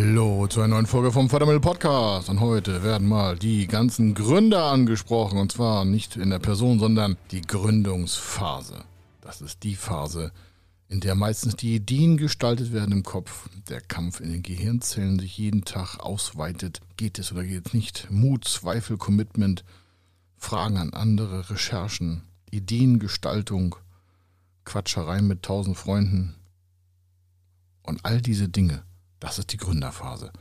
Hallo zu einer neuen Folge vom Fördermittel Podcast. Und heute werden mal die ganzen Gründer angesprochen. Und zwar nicht in der Person, sondern die Gründungsphase. Das ist die Phase, in der meistens die Ideen gestaltet werden im Kopf, der Kampf in den Gehirnzellen sich jeden Tag ausweitet. Geht es oder geht es nicht? Mut, Zweifel, Commitment, Fragen an andere, Recherchen, Ideengestaltung, Quatschereien mit tausend Freunden. Und all diese Dinge das ist die Gründerphase.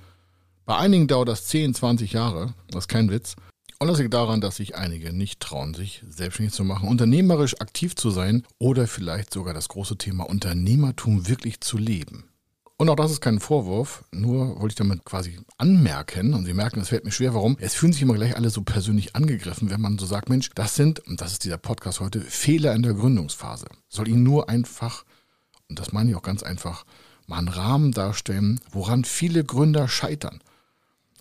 Bei einigen dauert das 10, 20 Jahre, das ist kein Witz. Und das liegt daran, dass sich einige nicht trauen, sich selbstständig zu machen, unternehmerisch aktiv zu sein oder vielleicht sogar das große Thema Unternehmertum wirklich zu leben. Und auch das ist kein Vorwurf, nur wollte ich damit quasi anmerken, und Sie merken, es fällt mir schwer, warum. Es fühlen sich immer gleich alle so persönlich angegriffen, wenn man so sagt, Mensch, das sind, und das ist dieser Podcast heute, Fehler in der Gründungsphase. Soll Ihnen nur einfach, und das meine ich auch ganz einfach, mal einen Rahmen darstellen, woran viele Gründer scheitern.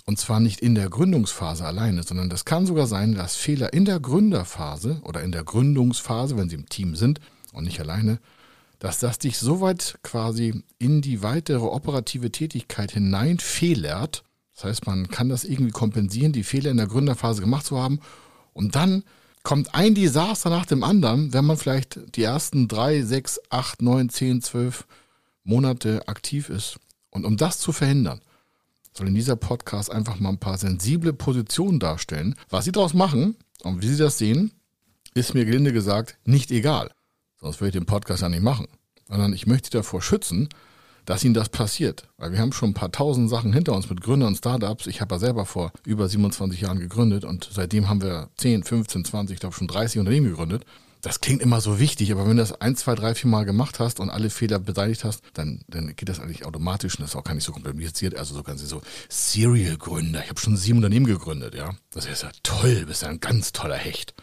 Und zwar nicht in der Gründungsphase alleine, sondern das kann sogar sein, dass Fehler in der Gründerphase oder in der Gründungsphase, wenn sie im Team sind und nicht alleine, dass das dich so weit quasi in die weitere operative Tätigkeit hinein fehlert. Das heißt, man kann das irgendwie kompensieren, die Fehler in der Gründerphase gemacht zu haben. Und dann kommt ein Desaster nach dem anderen, wenn man vielleicht die ersten drei, sechs, acht, neun, zehn, zwölf Monate aktiv ist. Und um das zu verhindern, soll in dieser Podcast einfach mal ein paar sensible Positionen darstellen. Was Sie daraus machen und wie Sie das sehen, ist mir gelinde gesagt nicht egal. Sonst würde ich den Podcast ja nicht machen. Sondern ich möchte davor schützen, dass Ihnen das passiert. Weil wir haben schon ein paar tausend Sachen hinter uns mit Gründern und Startups. Ich habe ja selber vor über 27 Jahren gegründet und seitdem haben wir 10, 15, 20, ich glaube schon 30 Unternehmen gegründet das klingt immer so wichtig, aber wenn du das ein, zwei, drei, vier Mal gemacht hast und alle Fehler beteiligt hast, dann, dann geht das eigentlich automatisch und das ist auch gar nicht so kompliziert. Also so ganz so Serial-Gründer. Ich habe schon sieben Unternehmen gegründet, ja. Das ist ja toll, bist ja ein ganz toller Hecht.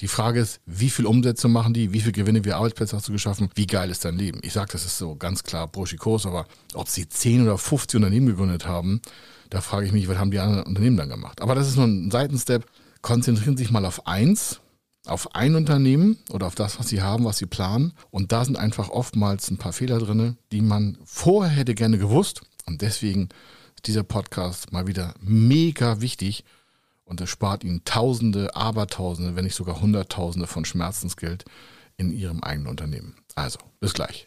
Die Frage ist, wie viel Umsätze machen die, wie viel Gewinne, wie Arbeitsplätze hast du geschaffen, wie geil ist dein Leben? Ich sage, das ist so ganz klar Burschikos, aber ob sie 10 oder 50 Unternehmen gegründet haben, da frage ich mich, was haben die anderen Unternehmen dann gemacht? Aber das ist nur ein Seitenstep. Konzentrieren sich mal auf eins auf ein Unternehmen oder auf das, was sie haben, was sie planen. Und da sind einfach oftmals ein paar Fehler drin, die man vorher hätte gerne gewusst. Und deswegen ist dieser Podcast mal wieder mega wichtig. Und es spart ihnen Tausende, Abertausende, wenn nicht sogar Hunderttausende von Schmerzensgeld in ihrem eigenen Unternehmen. Also, bis gleich.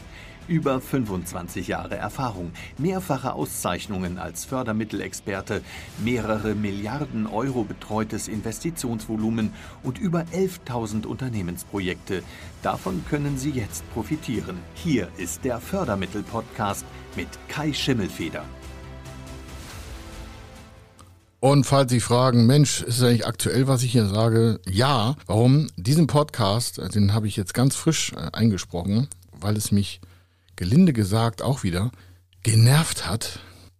Über 25 Jahre Erfahrung, mehrfache Auszeichnungen als Fördermittelexperte, mehrere Milliarden Euro betreutes Investitionsvolumen und über 11.000 Unternehmensprojekte. Davon können Sie jetzt profitieren. Hier ist der Fördermittel-Podcast mit Kai Schimmelfeder. Und falls Sie fragen, Mensch, ist es eigentlich aktuell, was ich hier sage? Ja. Warum? Diesen Podcast, den habe ich jetzt ganz frisch äh, eingesprochen, weil es mich gelinde gesagt auch wieder, genervt hat.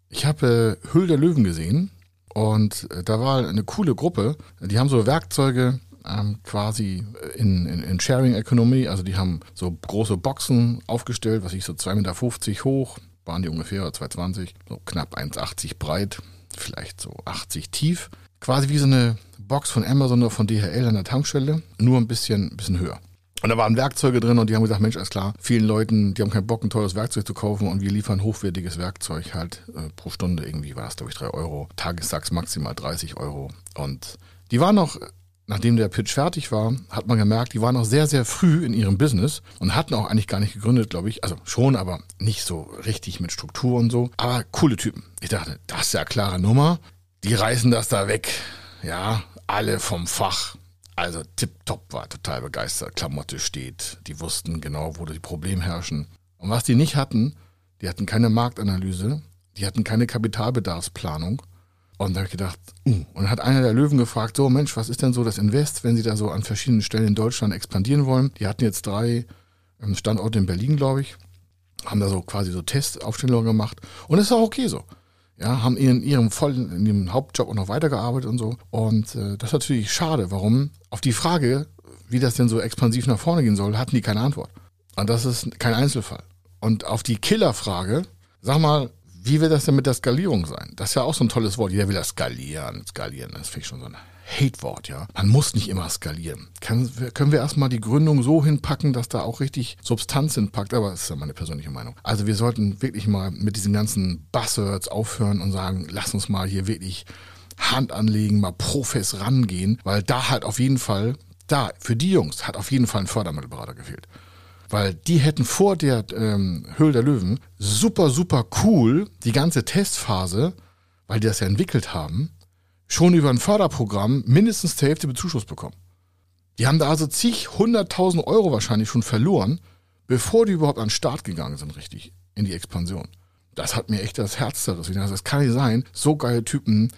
Ich habe äh, Hüll der Löwen gesehen und äh, da war eine coole Gruppe. Die haben so Werkzeuge ähm, quasi in, in, in, Sharing Economy, also die haben so große Boxen aufgestellt, was ich so 2,50 Meter hoch, waren die ungefähr, 2,20, so knapp 1,80 breit, vielleicht so 80 tief. Quasi wie so eine Box von Amazon oder von DHL an der Tankstelle, nur ein bisschen, bisschen höher. Und da waren Werkzeuge drin und die haben gesagt, Mensch, alles klar, vielen Leuten, die haben keinen Bock, ein teures Werkzeug zu kaufen und wir liefern hochwertiges Werkzeug halt äh, pro Stunde irgendwie war es, glaube ich, drei Euro. Tagessatz maximal 30 Euro. Und die waren noch, nachdem der Pitch fertig war, hat man gemerkt, die waren noch sehr, sehr früh in ihrem Business und hatten auch eigentlich gar nicht gegründet, glaube ich. Also schon, aber nicht so richtig mit Struktur und so. Aber coole Typen. Ich dachte, das ist ja klare Nummer. Die reißen das da weg. Ja, alle vom Fach. Also tipptopp war total begeistert. Klamotte steht. Die wussten genau, wo die Probleme herrschen. Und was die nicht hatten, die hatten keine Marktanalyse, die hatten keine Kapitalbedarfsplanung. Und da habe ich gedacht, uh. und hat einer der Löwen gefragt, so Mensch, was ist denn so das Invest, wenn sie da so an verschiedenen Stellen in Deutschland expandieren wollen? Die hatten jetzt drei ähm, Standorte in Berlin, glaube ich, haben da so quasi so Testaufstellungen gemacht. Und es ist auch okay so. Ja, haben in ihrem vollen, in ihrem Hauptjob auch noch weitergearbeitet und so. Und äh, das ist natürlich schade. Warum? Auf die Frage, wie das denn so expansiv nach vorne gehen soll, hatten die keine Antwort. Und das ist kein Einzelfall. Und auf die Killerfrage, sag mal, wie wird das denn mit der Skalierung sein? Das ist ja auch so ein tolles Wort. Jeder will das skalieren, skalieren. Das finde ich schon so ein Hate-Wort, ja. Man muss nicht immer skalieren. Kann, können wir erstmal die Gründung so hinpacken, dass da auch richtig Substanz hinpackt, aber das ist ja meine persönliche Meinung. Also wir sollten wirklich mal mit diesen ganzen Buzzwords aufhören und sagen, lass uns mal hier wirklich Hand anlegen, mal Profes rangehen, weil da halt auf jeden Fall, da, für die Jungs hat auf jeden Fall ein Fördermittelberater gefehlt. Weil die hätten vor der ähm, Höhle der Löwen super, super cool die ganze Testphase, weil die das ja entwickelt haben, schon über ein Förderprogramm mindestens die Hälfte Bezuschuss bekommen. Die haben da also zig, hunderttausend Euro wahrscheinlich schon verloren, bevor die überhaupt an den Start gegangen sind, richtig, in die Expansion. Das hat mir echt das Herz zerrissen. Das kann nicht sein. So geile Typen,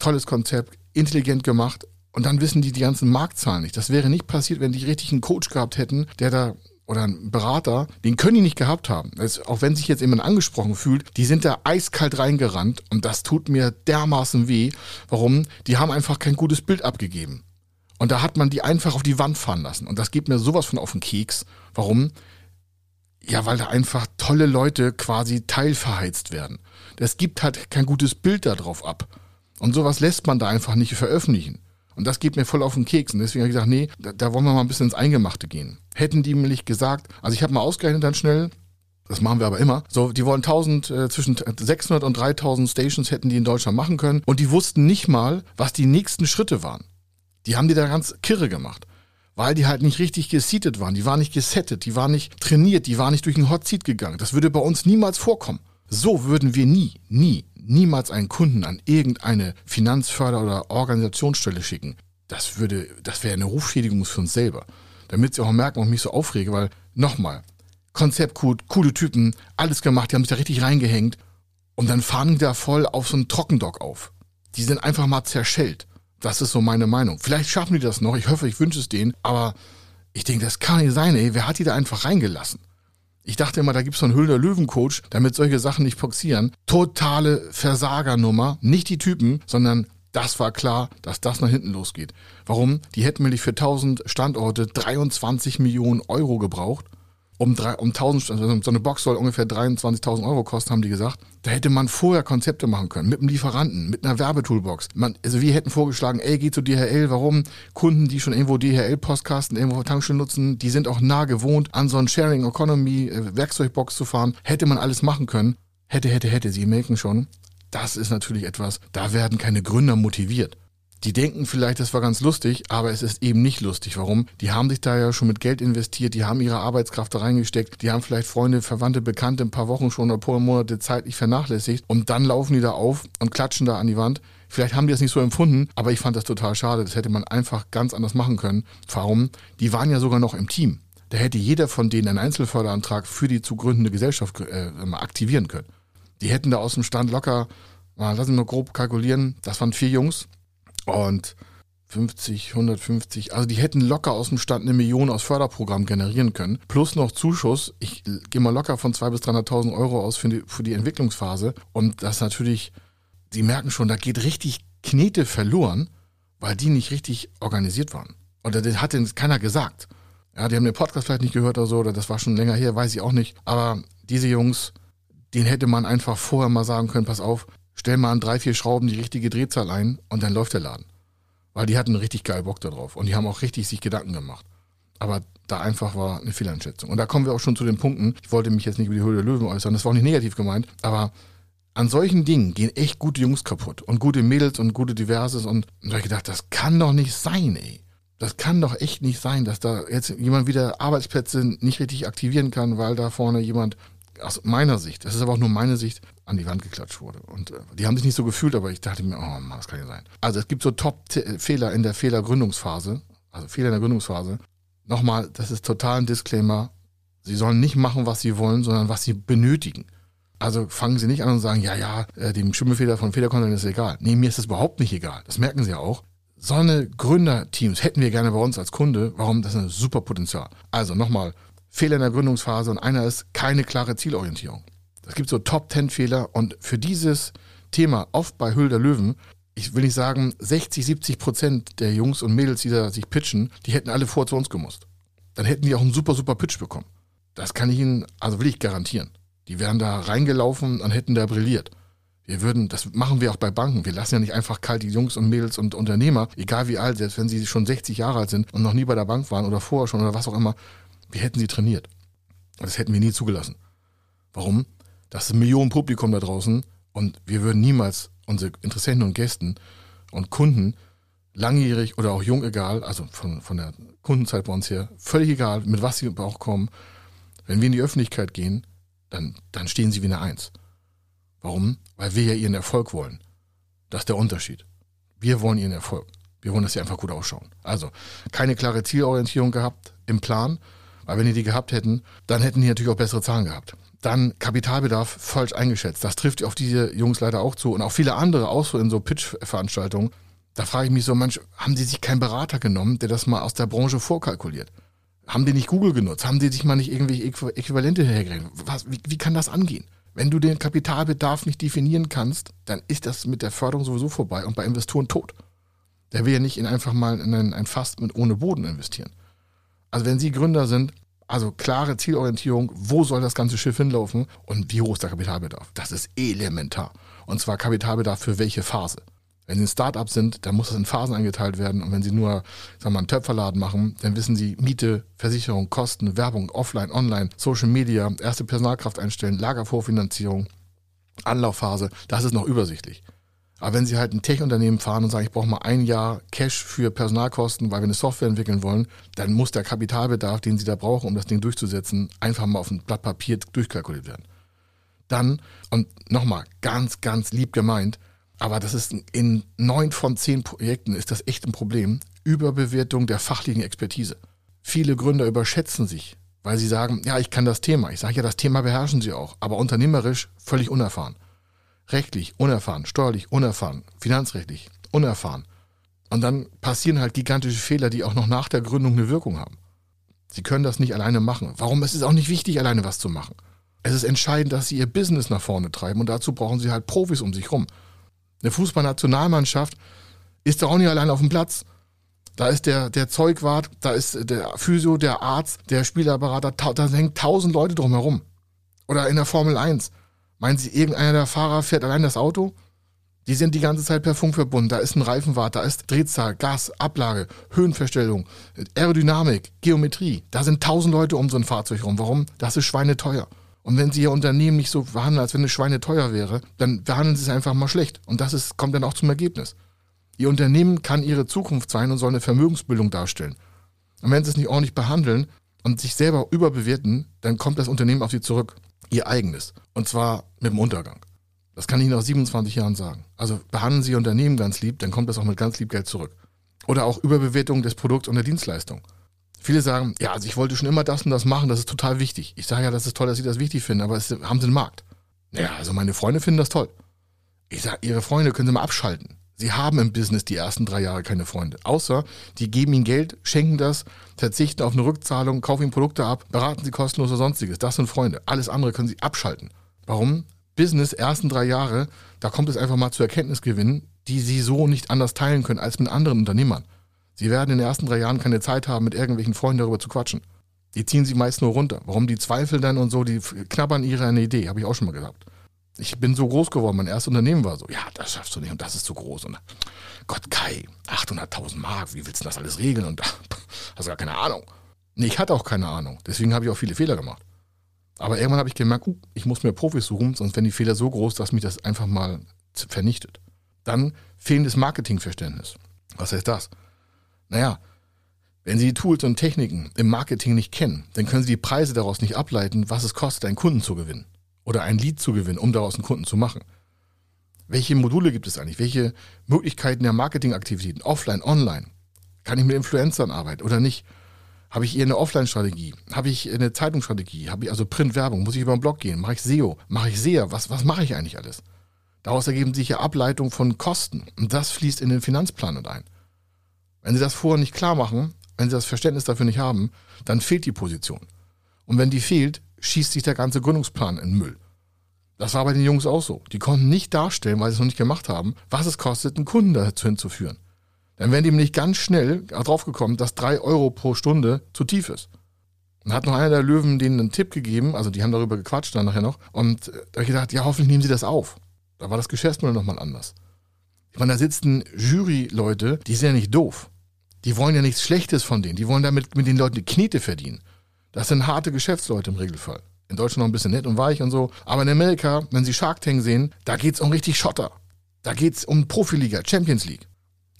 tolles Konzept, intelligent gemacht. Und dann wissen die die ganzen Marktzahlen nicht. Das wäre nicht passiert, wenn die richtig einen Coach gehabt hätten, der da oder ein Berater, den können die nicht gehabt haben. Das, auch wenn sich jetzt jemand angesprochen fühlt, die sind da eiskalt reingerannt und das tut mir dermaßen weh. Warum? Die haben einfach kein gutes Bild abgegeben. Und da hat man die einfach auf die Wand fahren lassen. Und das geht mir sowas von auf den Keks. Warum? Ja, weil da einfach tolle Leute quasi teilverheizt werden. Das gibt halt kein gutes Bild darauf ab. Und sowas lässt man da einfach nicht veröffentlichen. Und das geht mir voll auf den Keks. Und deswegen habe ich gesagt, nee, da, da wollen wir mal ein bisschen ins Eingemachte gehen. Hätten die nämlich gesagt, also ich habe mal ausgerechnet dann schnell, das machen wir aber immer. So, die wollen 1000, äh, zwischen 600 und 3000 Stations hätten die in Deutschland machen können. Und die wussten nicht mal, was die nächsten Schritte waren. Die haben die da ganz kirre gemacht. Weil die halt nicht richtig geseatet waren. Die waren nicht gesettet. Die waren nicht trainiert. Die waren nicht durch einen Hot Seat gegangen. Das würde bei uns niemals vorkommen. So würden wir nie, nie, niemals einen Kunden an irgendeine Finanzförder- oder Organisationsstelle schicken. Das würde, das wäre eine Rufschädigung für uns selber. Damit sie auch merken, warum ich mich so aufrege, weil, nochmal, Konzept gut, coole Typen, alles gemacht, die haben sich da richtig reingehängt und dann fahren die da voll auf so einen Trockendock auf. Die sind einfach mal zerschellt. Das ist so meine Meinung. Vielleicht schaffen die das noch, ich hoffe, ich wünsche es denen, aber ich denke, das kann nicht sein, ey. Wer hat die da einfach reingelassen? Ich dachte immer, da gibt's so einen Hülder Löwen-Coach, damit solche Sachen nicht passieren. Totale Versagernummer. Nicht die Typen, sondern das war klar, dass das nach hinten losgeht. Warum? Die hätten nämlich für 1000 Standorte 23 Millionen Euro gebraucht um, drei, um 1000, also so eine Box soll ungefähr 23.000 Euro kosten, haben die gesagt. Da hätte man vorher Konzepte machen können, mit einem Lieferanten, mit einer Werbetoolbox. Man, also wir hätten vorgeschlagen, ey, geh zu DHL, warum? Kunden, die schon irgendwo DHL-Postkasten irgendwo Tankstellen nutzen, die sind auch nah gewohnt, an so einen Sharing Economy äh, Werkzeugbox zu fahren. Hätte man alles machen können. Hätte, hätte, hätte, Sie merken schon. Das ist natürlich etwas, da werden keine Gründer motiviert. Die denken vielleicht, das war ganz lustig, aber es ist eben nicht lustig. Warum? Die haben sich da ja schon mit Geld investiert, die haben ihre Arbeitskraft da reingesteckt, die haben vielleicht Freunde, Verwandte, Bekannte ein paar Wochen schon oder paar Monate zeitlich vernachlässigt und dann laufen die da auf und klatschen da an die Wand. Vielleicht haben die das nicht so empfunden, aber ich fand das total schade. Das hätte man einfach ganz anders machen können. Warum? Die waren ja sogar noch im Team. Da hätte jeder von denen einen Einzelförderantrag für die zu gründende Gesellschaft äh, aktivieren können. Die hätten da aus dem Stand locker, mal, lassen wir grob kalkulieren, das waren vier Jungs, und 50, 150, also die hätten locker aus dem Stand eine Million aus Förderprogramm generieren können. Plus noch Zuschuss. Ich gehe mal locker von 200.000 bis 300.000 Euro aus für die, für die Entwicklungsphase. Und das natürlich, sie merken schon, da geht richtig Knete verloren, weil die nicht richtig organisiert waren. Oder das hat denen keiner gesagt. Ja, die haben den Podcast vielleicht nicht gehört oder so, oder das war schon länger her, weiß ich auch nicht. Aber diese Jungs, denen hätte man einfach vorher mal sagen können, pass auf, stell mal an drei, vier Schrauben die richtige Drehzahl ein und dann läuft der Laden. Weil die hatten richtig geil Bock darauf und die haben auch richtig sich Gedanken gemacht. Aber da einfach war eine Fehleinschätzung. Und da kommen wir auch schon zu den Punkten. Ich wollte mich jetzt nicht über die Höhle der Löwen äußern, das war auch nicht negativ gemeint, aber an solchen Dingen gehen echt gute Jungs kaputt und gute Mädels und gute Diverses und, und da habe ich gedacht, das kann doch nicht sein, ey. Das kann doch echt nicht sein, dass da jetzt jemand wieder Arbeitsplätze nicht richtig aktivieren kann, weil da vorne jemand aus meiner Sicht, das ist aber auch nur meine Sicht, an die Wand geklatscht wurde. Und äh, die haben sich nicht so gefühlt, aber ich dachte mir, oh Mann, das kann ja sein. Also es gibt so Top-Fehler in der Fehlergründungsphase, also Fehler in der Gründungsphase. Nochmal, das ist total ein Disclaimer. Sie sollen nicht machen, was sie wollen, sondern was sie benötigen. Also fangen Sie nicht an und sagen, ja, ja, äh, dem Schimmelfehler von Fehlerkontrollen ist egal. Nee, mir ist das überhaupt nicht egal. Das merken Sie ja auch. So eine Gründerteams hätten wir gerne bei uns als Kunde. Warum? Das ist ein super Potenzial. Also nochmal, Fehler in der Gründungsphase und einer ist keine klare Zielorientierung. Es gibt so Top-10 Fehler und für dieses Thema oft bei Hülder Löwen. Ich will nicht sagen, 60, 70 Prozent der Jungs und Mädels, die da sich pitchen, die hätten alle vor zu uns gemusst. Dann hätten die auch einen super, super Pitch bekommen. Das kann ich Ihnen, also will ich garantieren. Die wären da reingelaufen und hätten da brilliert. Wir würden, das machen wir auch bei Banken. Wir lassen ja nicht einfach kalt die Jungs und Mädels und Unternehmer, egal wie alt, selbst wenn sie schon 60 Jahre alt sind und noch nie bei der Bank waren oder vorher schon oder was auch immer, wir hätten sie trainiert. Das hätten wir nie zugelassen. Warum? Das ist ein Millionen Publikum da draußen und wir würden niemals unsere Interessenten und Gästen und Kunden langjährig oder auch jung egal, also von, von der Kundenzeit bei uns her, völlig egal, mit was sie auch kommen, wenn wir in die Öffentlichkeit gehen, dann, dann stehen sie wie eine Eins. Warum? Weil wir ja ihren Erfolg wollen. Das ist der Unterschied. Wir wollen ihren Erfolg. Wir wollen, dass sie einfach gut ausschauen. Also keine klare Zielorientierung gehabt im Plan, weil wenn die die gehabt hätten, dann hätten die natürlich auch bessere Zahlen gehabt. Dann Kapitalbedarf falsch eingeschätzt. Das trifft auf diese Jungs leider auch zu und auch viele andere, auch so in so Pitch-Veranstaltungen. Da frage ich mich so, manch, haben die sich keinen Berater genommen, der das mal aus der Branche vorkalkuliert? Haben die nicht Google genutzt? Haben die sich mal nicht irgendwelche Äquivalente? Was, wie, wie kann das angehen? Wenn du den Kapitalbedarf nicht definieren kannst, dann ist das mit der Förderung sowieso vorbei und bei Investoren tot. Der will ja nicht in einfach mal in ein, ein Fass mit ohne Boden investieren. Also wenn Sie Gründer sind, also klare Zielorientierung, wo soll das ganze Schiff hinlaufen und wie hoch ist der Kapitalbedarf? Das ist elementar. Und zwar Kapitalbedarf für welche Phase? Wenn Sie ein Startup sind, dann muss das in Phasen eingeteilt werden. Und wenn Sie nur, sagen wir mal, einen Töpferladen machen, dann wissen Sie Miete, Versicherung, Kosten, Werbung, Offline, Online, Social Media, erste Personalkraft einstellen, Lagervorfinanzierung, Anlaufphase. Das ist noch übersichtlich. Aber wenn Sie halt ein Tech-Unternehmen fahren und sagen, ich brauche mal ein Jahr Cash für Personalkosten, weil wir eine Software entwickeln wollen, dann muss der Kapitalbedarf, den Sie da brauchen, um das Ding durchzusetzen, einfach mal auf ein Blatt Papier durchkalkuliert werden. Dann, und nochmal, ganz, ganz lieb gemeint, aber das ist in neun von zehn Projekten ist das echt ein Problem. Überbewertung der fachlichen Expertise. Viele Gründer überschätzen sich, weil sie sagen, ja, ich kann das Thema. Ich sage ja, das Thema beherrschen sie auch, aber unternehmerisch völlig unerfahren. Rechtlich unerfahren, steuerlich unerfahren, finanzrechtlich unerfahren. Und dann passieren halt gigantische Fehler, die auch noch nach der Gründung eine Wirkung haben. Sie können das nicht alleine machen. Warum? Es ist auch nicht wichtig, alleine was zu machen. Es ist entscheidend, dass sie ihr Business nach vorne treiben und dazu brauchen sie halt Profis um sich rum. Eine Fußballnationalmannschaft ist doch auch nicht allein auf dem Platz. Da ist der, der Zeugwart, da ist der Physio, der Arzt, der Spielerberater, da hängen tausend Leute drumherum. Oder in der Formel 1. Meinen Sie, irgendeiner der Fahrer fährt allein das Auto? Die sind die ganze Zeit per Funk verbunden. Da ist ein Reifenwart, da ist Drehzahl, Gas, Ablage, Höhenverstellung, Aerodynamik, Geometrie. Da sind tausend Leute um so ein Fahrzeug rum. Warum? Das ist schweineteuer. Und wenn Sie Ihr Unternehmen nicht so behandeln, als wenn es Schweine teuer wäre, dann behandeln Sie es einfach mal schlecht. Und das ist, kommt dann auch zum Ergebnis. Ihr Unternehmen kann Ihre Zukunft sein und soll eine Vermögensbildung darstellen. Und wenn Sie es nicht ordentlich behandeln und sich selber überbewerten, dann kommt das Unternehmen auf Sie zurück. Ihr eigenes. Und zwar mit dem Untergang. Das kann ich Ihnen nach 27 Jahren sagen. Also behandeln Sie Ihr Unternehmen ganz lieb, dann kommt das auch mit ganz lieb Geld zurück. Oder auch Überbewertung des Produkts und der Dienstleistung. Viele sagen, ja, also ich wollte schon immer das und das machen, das ist total wichtig. Ich sage ja, das ist toll, dass Sie das wichtig finden, aber es, haben Sie einen Markt? Ja, also meine Freunde finden das toll. Ich sage, Ihre Freunde können Sie mal abschalten. Sie haben im Business die ersten drei Jahre keine Freunde. Außer, die geben Ihnen Geld, schenken das, verzichten auf eine Rückzahlung, kaufen Ihnen Produkte ab, beraten Sie kostenlos oder sonstiges. Das sind Freunde. Alles andere können Sie abschalten. Warum? Business, ersten drei Jahre, da kommt es einfach mal zu Erkenntnisgewinnen, die Sie so nicht anders teilen können als mit anderen Unternehmern. Sie werden in den ersten drei Jahren keine Zeit haben, mit irgendwelchen Freunden darüber zu quatschen. Die ziehen sie meist nur runter. Warum die zweifeln dann und so, die knabbern ihre eine Idee, habe ich auch schon mal gesagt. Ich bin so groß geworden, mein erstes Unternehmen war so, ja, das schaffst du nicht und das ist zu groß. Und Gott, Kai, 800.000 Mark, wie willst du das alles regeln? Und hast du gar keine Ahnung. Nee, ich hatte auch keine Ahnung. Deswegen habe ich auch viele Fehler gemacht. Aber irgendwann habe ich gemerkt, uh, ich muss mir Profis suchen, sonst werden die Fehler so groß, dass mich das einfach mal vernichtet. Dann fehlendes Marketingverständnis. Was heißt das? Naja, wenn Sie die Tools und Techniken im Marketing nicht kennen, dann können Sie die Preise daraus nicht ableiten, was es kostet, einen Kunden zu gewinnen oder ein Lead zu gewinnen, um daraus einen Kunden zu machen. Welche Module gibt es eigentlich? Welche Möglichkeiten der Marketingaktivitäten, offline, online? Kann ich mit Influencern arbeiten oder nicht? Habe ich eher eine Offline-Strategie? Habe ich eine Zeitungsstrategie? Habe ich also Print-Werbung? Muss ich über den Blog gehen? Mache ich SEO? Mache ich SEA? Was, was mache ich eigentlich alles? Daraus ergeben sich ja Ableitungen von Kosten und das fließt in den Finanzplan mit ein. Wenn Sie das vorher nicht klar machen, wenn Sie das Verständnis dafür nicht haben, dann fehlt die Position. Und wenn die fehlt, schießt sich der ganze Gründungsplan in Müll. Das war bei den Jungs auch so. Die konnten nicht darstellen, weil sie es noch nicht gemacht haben, was es kostet, einen Kunden dazu hinzuführen. Dann wären die nämlich ganz schnell draufgekommen, dass drei Euro pro Stunde zu tief ist. Dann hat noch einer der Löwen denen einen Tipp gegeben, also die haben darüber gequatscht dann nachher noch, und da habe ich gedacht, ja, hoffentlich nehmen sie das auf. Da war das Geschäftsmodell nochmal anders. Ich meine, da sitzen Jury-Leute, die sind ja nicht doof. Die wollen ja nichts Schlechtes von denen. Die wollen damit mit den Leuten die Knete verdienen. Das sind harte Geschäftsleute im Regelfall. In Deutschland noch ein bisschen nett und weich und so. Aber in Amerika, wenn sie Shark Tank sehen, da geht's um richtig Schotter. Da geht's um Profiliga, Champions League.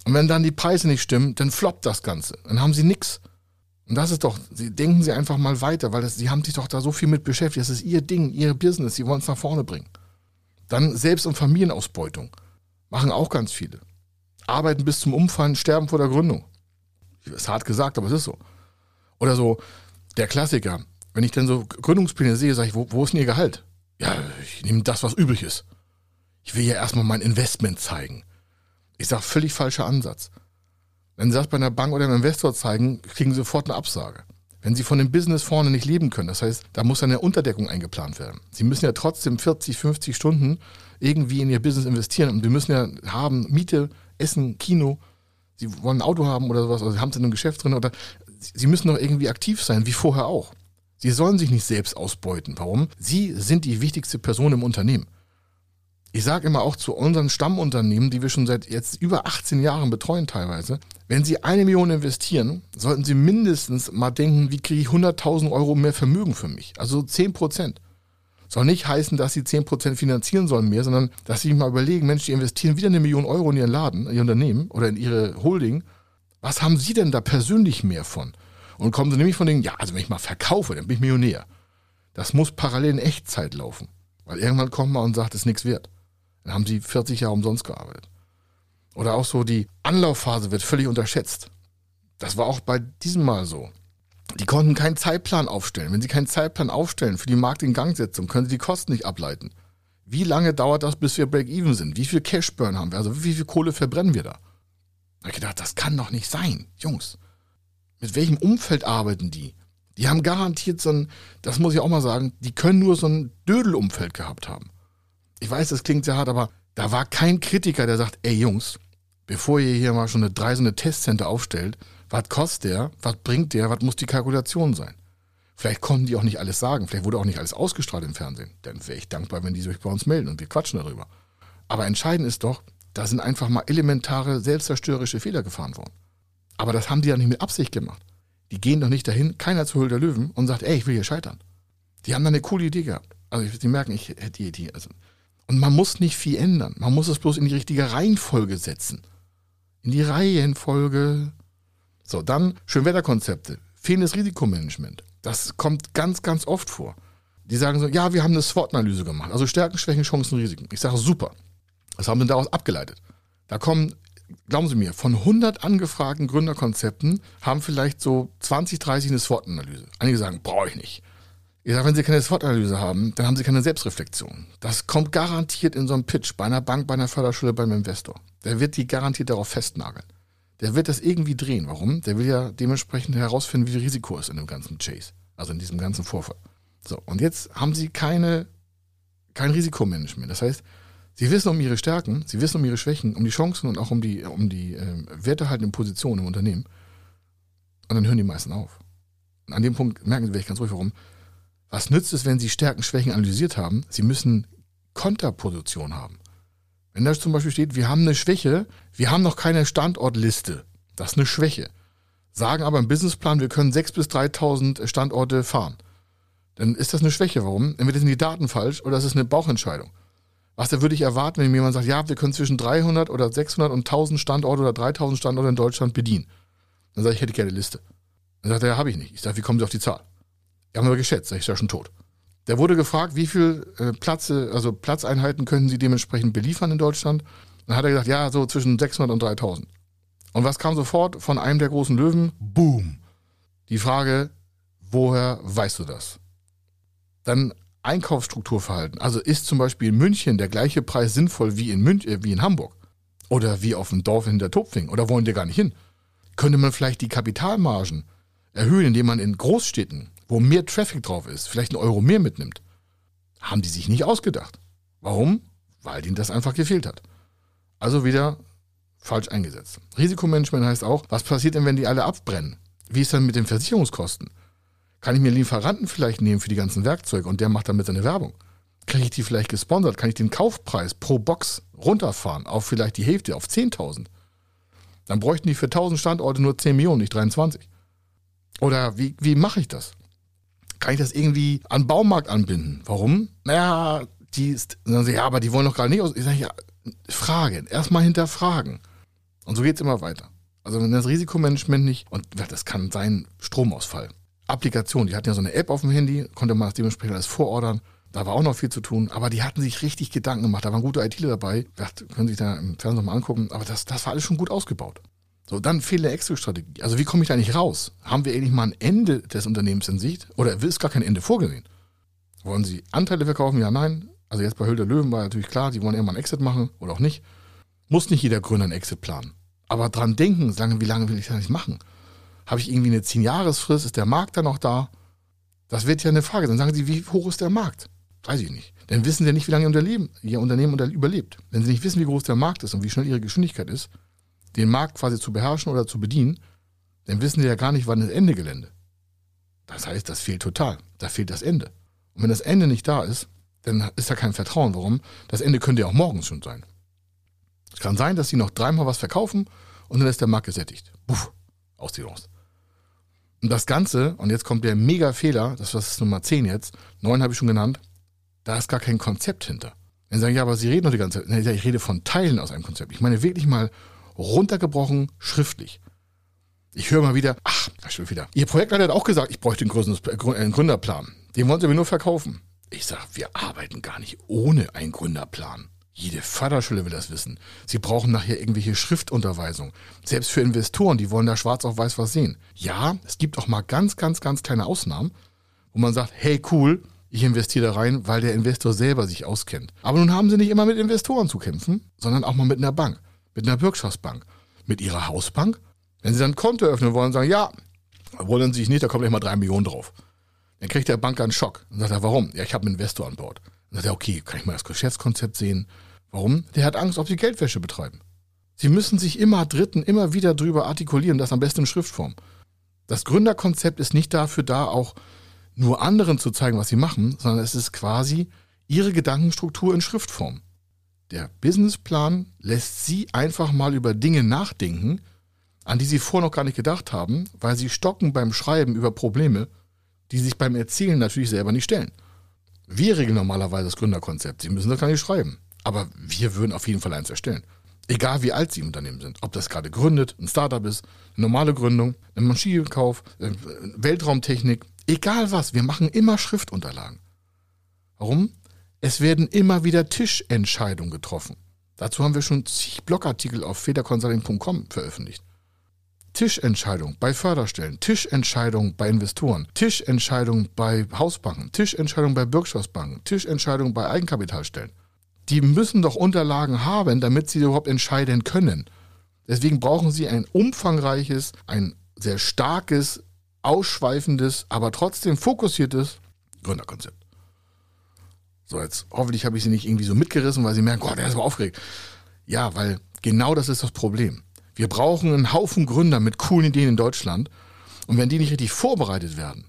Und wenn dann die Preise nicht stimmen, dann floppt das Ganze. Dann haben sie nix. Und das ist doch, sie denken sie einfach mal weiter, weil das, sie haben sich doch da so viel mit beschäftigt. Das ist ihr Ding, ihr Business. Sie wollen es nach vorne bringen. Dann Selbst- und Familienausbeutung. Machen auch ganz viele. Arbeiten bis zum Umfallen, sterben vor der Gründung. Ist hart gesagt, aber es ist so. Oder so, der Klassiker. Wenn ich dann so Gründungspläne sehe, sage ich, wo, wo ist denn Ihr Gehalt? Ja, ich nehme das, was übrig ist. Ich will ja erstmal mein Investment zeigen. Ich sage, völlig falscher Ansatz. Wenn Sie das bei einer Bank oder einem Investor zeigen, kriegen Sie sofort eine Absage. Wenn Sie von dem Business vorne nicht leben können, das heißt, da muss eine Unterdeckung eingeplant werden. Sie müssen ja trotzdem 40, 50 Stunden irgendwie in Ihr Business investieren und Sie müssen ja haben Miete, Essen, Kino. Sie wollen ein Auto haben oder sowas, oder Sie haben es in einem Geschäft drin oder Sie müssen doch irgendwie aktiv sein, wie vorher auch. Sie sollen sich nicht selbst ausbeuten. Warum? Sie sind die wichtigste Person im Unternehmen. Ich sage immer auch zu unseren Stammunternehmen, die wir schon seit jetzt über 18 Jahren betreuen teilweise, wenn Sie eine Million investieren, sollten Sie mindestens mal denken, wie kriege ich 100.000 Euro mehr Vermögen für mich? Also 10 Prozent. Soll nicht heißen, dass Sie 10 Prozent finanzieren sollen mehr, sondern dass Sie mal überlegen, Mensch, die investieren wieder eine Million Euro in Ihren Laden, in Ihr Unternehmen oder in Ihre Holding. Was haben Sie denn da persönlich mehr von? Und kommen Sie nämlich von den, ja, also wenn ich mal verkaufe, dann bin ich Millionär. Das muss parallel in Echtzeit laufen. Weil irgendwann kommt man und sagt, es ist nichts wert. Dann haben sie 40 Jahre umsonst gearbeitet. Oder auch so, die Anlaufphase wird völlig unterschätzt. Das war auch bei diesem Mal so. Die konnten keinen Zeitplan aufstellen. Wenn sie keinen Zeitplan aufstellen für die Marktingangsetzung, können sie die Kosten nicht ableiten. Wie lange dauert das, bis wir Break-Even sind? Wie viel Cashburn haben wir? Also wie viel Kohle verbrennen wir da? Da habe ich gedacht, das kann doch nicht sein, Jungs. Mit welchem Umfeld arbeiten die? Die haben garantiert so ein, das muss ich auch mal sagen, die können nur so ein Dödelumfeld gehabt haben ich weiß, das klingt sehr hart, aber da war kein Kritiker, der sagt, ey Jungs, bevor ihr hier mal schon eine drei so eine Testcenter aufstellt, was kostet der, was bringt der, was muss die Kalkulation sein? Vielleicht konnten die auch nicht alles sagen, vielleicht wurde auch nicht alles ausgestrahlt im Fernsehen. Dann wäre ich dankbar, wenn die sich bei uns melden und wir quatschen darüber. Aber entscheidend ist doch, da sind einfach mal elementare selbstzerstörerische Fehler gefahren worden. Aber das haben die ja nicht mit Absicht gemacht. Die gehen doch nicht dahin, keiner zu Höhle der Löwen und sagt, ey, ich will hier scheitern. Die haben da eine coole Idee gehabt. Also die merken, ich hätte die Idee. Also und man muss nicht viel ändern. Man muss es bloß in die richtige Reihenfolge setzen. In die Reihenfolge. So, dann Schönwetterkonzepte. Fehlendes Risikomanagement. Das kommt ganz, ganz oft vor. Die sagen so, ja, wir haben eine SWOT-Analyse gemacht. Also Stärken, Schwächen, Chancen, Risiken. Ich sage, super. Was haben wir daraus abgeleitet? Da kommen, glauben Sie mir, von 100 angefragten Gründerkonzepten haben vielleicht so 20, 30 eine SWOT-Analyse. Einige sagen, brauche ich nicht. Ich sage, wenn Sie keine SWOT-Analyse haben, dann haben Sie keine Selbstreflexion. Das kommt garantiert in so einem Pitch bei einer Bank, bei einer Förderschule, beim Investor. Der wird die garantiert darauf festnageln. Der wird das irgendwie drehen. Warum? Der will ja dementsprechend herausfinden, wie viel Risiko ist in dem ganzen Chase. Also in diesem ganzen Vorfall. So, und jetzt haben Sie keine, kein Risikomanagement. Das heißt, Sie wissen um Ihre Stärken, Sie wissen um Ihre Schwächen, um die Chancen und auch um die, um die äh, wertehaltenden Positionen im Unternehmen. Und dann hören die meisten auf. Und an dem Punkt merken Sie, ich ganz ruhig, warum was nützt es, wenn Sie Stärken, Schwächen analysiert haben? Sie müssen Konterposition haben. Wenn da zum Beispiel steht, wir haben eine Schwäche, wir haben noch keine Standortliste. Das ist eine Schwäche. Sagen aber im Businessplan, wir können 6.000 bis 3.000 Standorte fahren. Dann ist das eine Schwäche. Warum? Entweder sind die Daten falsch oder es ist eine Bauchentscheidung. Was würde ich erwarten, wenn mir jemand sagt, ja, wir können zwischen 300 oder 600 und 1000 Standorte oder 3000 Standorte in Deutschland bedienen. Dann sage ich, ich hätte gerne eine Liste. Dann sagt er, ja, habe ich nicht. Ich sage, wie kommen Sie auf die Zahl? Die haben wir geschätzt, ich ist ja schon tot. Der wurde gefragt, wie viel äh, also Platzeinheiten können sie dementsprechend beliefern in Deutschland. Dann hat er gesagt, ja, so zwischen 600 und 3000. Und was kam sofort von einem der großen Löwen? Boom. Die Frage, woher weißt du das? Dann Einkaufsstrukturverhalten. Also ist zum Beispiel in München der gleiche Preis sinnvoll wie in, Münch, äh, wie in Hamburg? Oder wie auf dem Dorf hinter Topfing? Oder wollen die gar nicht hin? Könnte man vielleicht die Kapitalmargen erhöhen, indem man in Großstädten wo mehr Traffic drauf ist, vielleicht einen Euro mehr mitnimmt. Haben die sich nicht ausgedacht. Warum? Weil ihnen das einfach gefehlt hat. Also wieder falsch eingesetzt. Risikomanagement heißt auch, was passiert denn, wenn die alle abbrennen? Wie ist dann mit den Versicherungskosten? Kann ich mir Lieferanten vielleicht nehmen für die ganzen Werkzeuge und der macht damit seine Werbung? Kriege ich die vielleicht gesponsert? Kann ich den Kaufpreis pro Box runterfahren auf vielleicht die Hälfte, auf 10.000? Dann bräuchten die für 1000 Standorte nur 10 Millionen, nicht 23. Oder wie, wie mache ich das? Kann ich das irgendwie an Baumarkt anbinden? Warum? Naja, die ist, dann sie, ja, aber die wollen doch gerade nicht aus. Ich sage, ja, Fragen, erstmal hinterfragen. Und so geht es immer weiter. Also wenn das Risikomanagement nicht, und das kann sein Stromausfall. Applikation, die hatten ja so eine App auf dem Handy, konnte man das dementsprechend alles vorordern. Da war auch noch viel zu tun, aber die hatten sich richtig Gedanken gemacht. Da waren gute ITler dabei. Das können Sie sich da im Fernsehen mal angucken. Aber das, das war alles schon gut ausgebaut. So, dann fehlt eine Exit-Strategie. Also wie komme ich da nicht raus? Haben wir eigentlich mal ein Ende des Unternehmens in Sicht? Oder ist gar kein Ende vorgesehen? Wollen Sie Anteile verkaufen? Ja, nein. Also jetzt bei Höhl der Löwen war natürlich klar, die wollen irgendwann einen Exit machen oder auch nicht. Muss nicht jeder Gründer einen Exit planen. Aber dran denken, sagen, wie lange will ich das nicht machen? Habe ich irgendwie eine 10-Jahresfrist? Ist der Markt da noch da? Das wird ja eine Frage. Dann sagen Sie, wie hoch ist der Markt? Weiß ich nicht. Dann wissen Sie nicht, wie lange Ihr, Ihr Unternehmen überlebt. Wenn Sie nicht wissen, wie groß der Markt ist und wie schnell Ihre Geschwindigkeit ist, den Markt quasi zu beherrschen oder zu bedienen, dann wissen Sie ja gar nicht, wann das Ende Gelände. Das heißt, das fehlt total. Da fehlt das Ende. Und wenn das Ende nicht da ist, dann ist da kein Vertrauen. Warum? Das Ende könnte ja auch morgens schon sein. Es kann sein, dass Sie noch dreimal was verkaufen und dann ist der Markt gesättigt. Puff, aus die Chance. Und das Ganze, und jetzt kommt der mega Fehler, das ist Nummer 10 jetzt, 9 habe ich schon genannt, da ist gar kein Konzept hinter. Dann sagen, ja, aber Sie reden doch die ganze Zeit. Ich rede von Teilen aus einem Konzept. Ich meine wirklich mal runtergebrochen schriftlich. Ich höre mal wieder, ach, schon wieder. Ihr Projektleiter hat auch gesagt, ich bräuchte einen Gründerplan. Den wollen Sie mir nur verkaufen. Ich sage, wir arbeiten gar nicht ohne einen Gründerplan. Jede Förderschule will das wissen. Sie brauchen nachher irgendwelche Schriftunterweisungen. Selbst für Investoren, die wollen da schwarz auf weiß was sehen. Ja, es gibt auch mal ganz, ganz, ganz kleine Ausnahmen, wo man sagt, hey cool, ich investiere da rein, weil der Investor selber sich auskennt. Aber nun haben sie nicht immer mit Investoren zu kämpfen, sondern auch mal mit einer Bank, mit einer Bürgschaftsbank, mit ihrer Hausbank. Wenn sie dann ein Konto öffnen wollen, sagen, ja, wollen sie sich nicht, da kommen gleich mal drei Millionen drauf. Dann kriegt der Banker einen Schock. Dann sagt er, warum? Ja, ich habe einen Investor an Bord. Dann sagt er, okay, kann ich mal das Geschäftskonzept sehen? Warum? Der hat Angst, ob sie Geldwäsche betreiben. Sie müssen sich immer Dritten immer wieder drüber artikulieren, das am besten in Schriftform. Das Gründerkonzept ist nicht dafür da, auch nur anderen zu zeigen, was sie machen, sondern es ist quasi ihre Gedankenstruktur in Schriftform. Der Businessplan lässt sie einfach mal über Dinge nachdenken, an die sie vorher noch gar nicht gedacht haben, weil sie stocken beim Schreiben über Probleme, die sich beim Erzählen natürlich selber nicht stellen. Wir regeln normalerweise das Gründerkonzept. Sie müssen das gar nicht schreiben. Aber wir würden auf jeden Fall eins erstellen. Egal wie alt Sie im Unternehmen sind. Ob das gerade gründet, ein Startup ist, eine normale Gründung, ein Maschinenkauf, äh, Weltraumtechnik, egal was. Wir machen immer Schriftunterlagen. Warum? Es werden immer wieder Tischentscheidungen getroffen. Dazu haben wir schon zig Blogartikel auf federconsulting.com veröffentlicht. Tischentscheidung bei Förderstellen, Tischentscheidung bei Investoren, Tischentscheidung bei Hausbanken, Tischentscheidung bei Bürgschaftsbanken, Tischentscheidung bei Eigenkapitalstellen die müssen doch Unterlagen haben, damit sie überhaupt entscheiden können. Deswegen brauchen sie ein umfangreiches, ein sehr starkes, ausschweifendes, aber trotzdem fokussiertes Gründerkonzept. So, jetzt hoffentlich habe ich sie nicht irgendwie so mitgerissen, weil sie merken, Gott, der ist aber aufgeregt. Ja, weil genau das ist das Problem. Wir brauchen einen Haufen Gründer mit coolen Ideen in Deutschland. Und wenn die nicht richtig vorbereitet werden,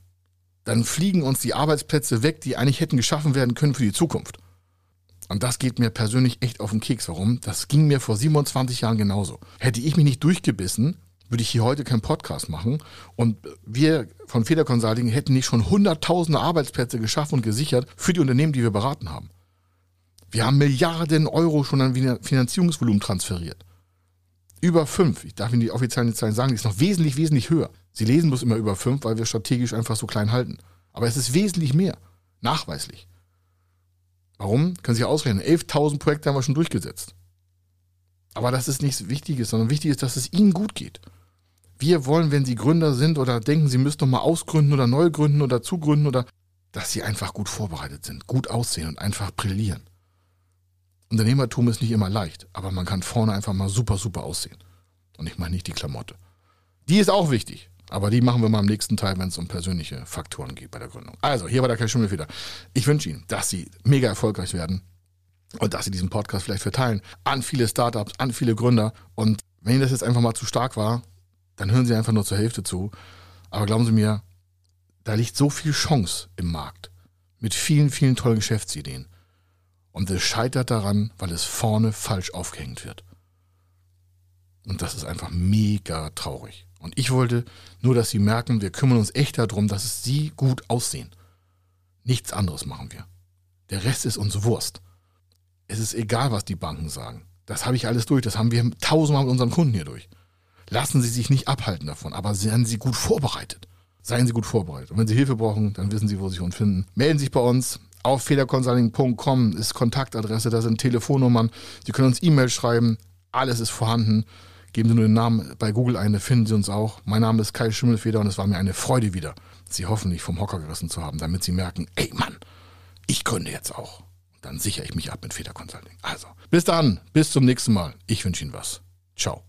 dann fliegen uns die Arbeitsplätze weg, die eigentlich hätten geschaffen werden können für die Zukunft. Und das geht mir persönlich echt auf den Keks. Warum? Das ging mir vor 27 Jahren genauso. Hätte ich mich nicht durchgebissen, würde ich hier heute keinen Podcast machen. Und wir von Feder Consulting hätten nicht schon hunderttausende Arbeitsplätze geschaffen und gesichert für die Unternehmen, die wir beraten haben. Wir haben Milliarden Euro schon an Finanzierungsvolumen transferiert. Über fünf. Ich darf Ihnen die offiziellen Zahlen sagen, die ist noch wesentlich, wesentlich höher. Sie lesen bloß immer über fünf, weil wir strategisch einfach so klein halten. Aber es ist wesentlich mehr. Nachweislich. Warum? Können Sie ausrechnen. 11.000 Projekte haben wir schon durchgesetzt. Aber das ist nichts Wichtiges, sondern wichtig ist, dass es Ihnen gut geht. Wir wollen, wenn Sie Gründer sind oder denken, Sie müssten noch mal ausgründen oder neu gründen oder zugründen oder, dass Sie einfach gut vorbereitet sind, gut aussehen und einfach brillieren. Unternehmertum ist nicht immer leicht, aber man kann vorne einfach mal super, super aussehen. Und ich meine nicht die Klamotte. Die ist auch wichtig. Aber die machen wir mal im nächsten Teil, wenn es um persönliche Faktoren geht bei der Gründung. Also, hier war der Kai Schimmelfeder. Ich wünsche Ihnen, dass Sie mega erfolgreich werden. und dass Sie diesen Podcast vielleicht verteilen an viele Startups, an viele Gründer. Und wenn Ihnen das jetzt einfach mal zu stark war, dann hören Sie einfach nur zur Hälfte zu. Aber glauben Sie mir, da liegt so viel Chance im Markt mit vielen, vielen tollen Geschäftsideen. Und es scheitert daran, weil es vorne falsch aufgehängt wird. Und das ist einfach mega traurig. Und ich wollte nur, dass Sie merken, wir kümmern uns echt darum, dass es Sie gut aussehen. Nichts anderes machen wir. Der Rest ist uns Wurst. Es ist egal, was die Banken sagen. Das habe ich alles durch. Das haben wir tausendmal mit unseren Kunden hier durch. Lassen Sie sich nicht abhalten davon, aber seien Sie gut vorbereitet. Seien Sie gut vorbereitet. Und wenn Sie Hilfe brauchen, dann wissen Sie, wo Sie uns finden. Melden Sie sich bei uns. Auf federconsulting.com ist Kontaktadresse, da sind Telefonnummern. Sie können uns E-Mail schreiben. Alles ist vorhanden. Geben Sie nur den Namen bei Google ein, finden Sie uns auch. Mein Name ist Kai Schimmelfeder und es war mir eine Freude wieder, Sie hoffentlich vom Hocker gerissen zu haben, damit Sie merken, ey Mann, ich könnte jetzt auch. Dann sichere ich mich ab mit Feder Consulting. Also, bis dann, bis zum nächsten Mal. Ich wünsche Ihnen was. Ciao.